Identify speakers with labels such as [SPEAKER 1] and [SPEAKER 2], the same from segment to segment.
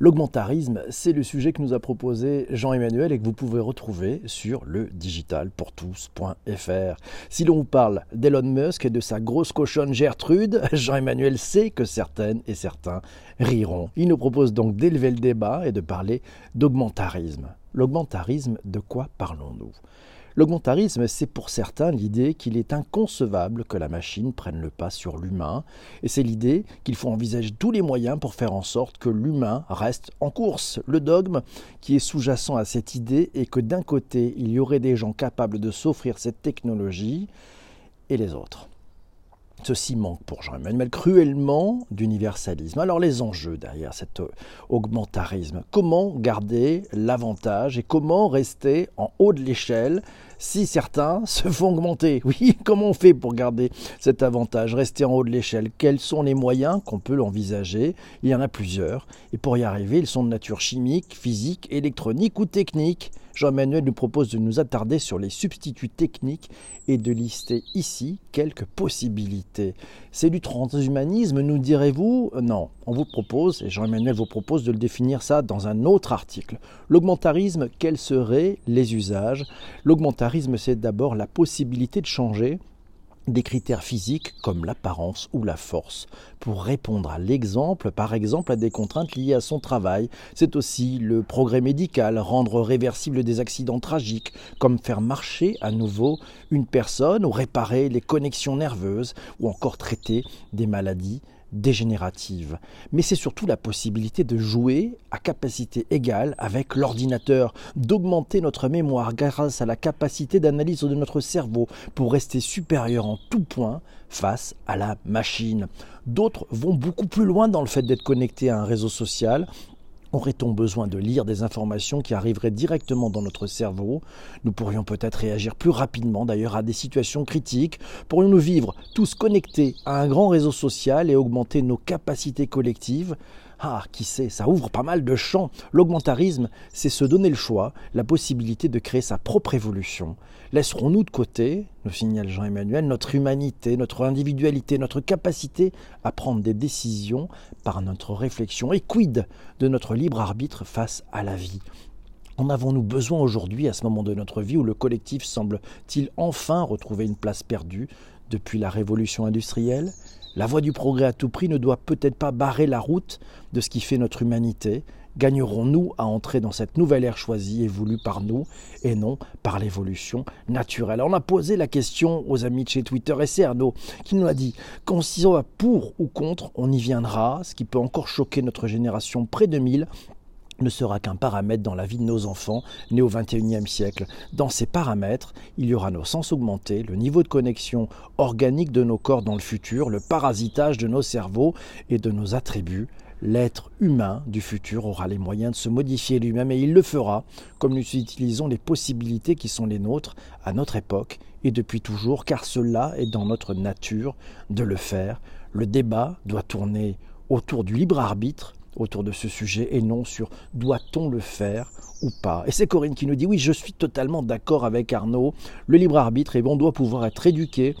[SPEAKER 1] L'augmentarisme, c'est le sujet que nous a proposé Jean-Emmanuel et que vous pouvez retrouver sur le digitalpourtous.fr. Si l'on vous parle d'Elon Musk et de sa grosse cochonne Gertrude, Jean-Emmanuel sait que certaines et certains riront. Il nous propose donc d'élever le débat et de parler d'augmentarisme. L'augmentarisme, de quoi parlons-nous? L'augmentarisme, c'est pour certains l'idée qu'il est inconcevable que la machine prenne le pas sur l'humain, et c'est l'idée qu'il faut envisager tous les moyens pour faire en sorte que l'humain reste en course. Le dogme qui est sous-jacent à cette idée est que d'un côté, il y aurait des gens capables de s'offrir cette technologie, et les autres. Ceci manque pour Jean-Emmanuel cruellement d'universalisme. Alors les enjeux derrière cet augmentarisme, comment garder l'avantage et comment rester en haut de l'échelle si certains se font augmenter. Oui, comment on fait pour garder cet avantage, rester en haut de l'échelle Quels sont les moyens qu'on peut l'envisager? Il y en a plusieurs. Et pour y arriver, ils sont de nature chimique, physique, électronique ou technique. Jean-Emmanuel nous propose de nous attarder sur les substituts techniques et de lister ici quelques possibilités. C'est du transhumanisme, nous direz-vous? Non, on vous propose, et Jean-Emmanuel vous propose de le définir ça dans un autre article. L'augmentarisme, quels seraient les usages? C'est d'abord la possibilité de changer des critères physiques comme l'apparence ou la force pour répondre à l'exemple, par exemple à des contraintes liées à son travail. C'est aussi le progrès médical, rendre réversible des accidents tragiques, comme faire marcher à nouveau une personne ou réparer les connexions nerveuses ou encore traiter des maladies dégénérative. Mais c'est surtout la possibilité de jouer à capacité égale avec l'ordinateur, d'augmenter notre mémoire grâce à la capacité d'analyse de notre cerveau pour rester supérieur en tout point face à la machine. D'autres vont beaucoup plus loin dans le fait d'être connectés à un réseau social Aurait-on besoin de lire des informations qui arriveraient directement dans notre cerveau? Nous pourrions peut-être réagir plus rapidement d'ailleurs à des situations critiques. Pourrions-nous vivre tous connectés à un grand réseau social et augmenter nos capacités collectives? Ah, qui sait, ça ouvre pas mal de champs. L'augmentarisme, c'est se donner le choix, la possibilité de créer sa propre évolution. Laisserons-nous de côté, nous signale Jean-Emmanuel, notre humanité, notre individualité, notre capacité à prendre des décisions par notre réflexion Et quid de notre libre arbitre face à la vie? En avons-nous besoin aujourd'hui, à ce moment de notre vie où le collectif semble-t-il enfin retrouver une place perdue depuis la révolution industrielle? La voie du progrès à tout prix ne doit peut-être pas barrer la route de ce qui fait notre humanité. Gagnerons-nous à entrer dans cette nouvelle ère choisie et voulue par nous et non par l'évolution naturelle? On a posé la question aux amis de chez Twitter et c'est qui nous a dit qu'on s'y pour ou contre, on y viendra, ce qui peut encore choquer notre génération près de 1000 ne sera qu'un paramètre dans la vie de nos enfants nés au XXIe siècle. Dans ces paramètres, il y aura nos sens augmentés, le niveau de connexion organique de nos corps dans le futur, le parasitage de nos cerveaux et de nos attributs. L'être humain du futur aura les moyens de se modifier lui-même et il le fera comme nous utilisons les possibilités qui sont les nôtres à notre époque et depuis toujours car cela est dans notre nature de le faire. Le débat doit tourner autour du libre arbitre autour de ce sujet et non sur doit-on le faire ou pas. Et c'est Corinne qui nous dit oui, je suis totalement d'accord avec Arnaud, le libre arbitre, et on doit pouvoir être éduqué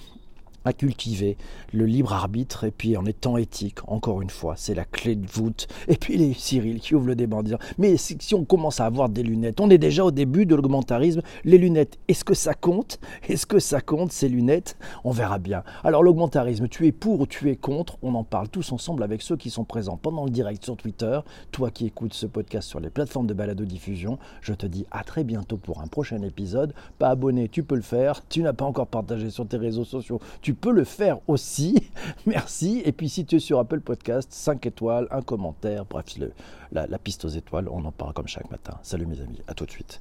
[SPEAKER 1] à cultiver le libre arbitre et puis en étant éthique, encore une fois, c'est la clé de voûte. Et puis les Cyril qui ouvre le débat en disant Mais si on commence à avoir des lunettes, on est déjà au début de l'augmentarisme, les lunettes, est-ce que ça compte? Est-ce que ça compte ces lunettes? On verra bien. Alors l'augmentarisme, tu es pour ou tu es contre? On en parle tous ensemble avec ceux qui sont présents pendant le direct sur Twitter. Toi qui écoutes ce podcast sur les plateformes de balado-diffusion, je te dis à très bientôt pour un prochain épisode. Pas abonné, tu peux le faire. Tu n'as pas encore partagé sur tes réseaux sociaux, tu peux le faire aussi. Merci. Et puis si tu es sur Apple Podcast, 5 étoiles, un commentaire, bref, le, la, la piste aux étoiles, on en parle comme chaque matin. Salut mes amis, à tout de suite.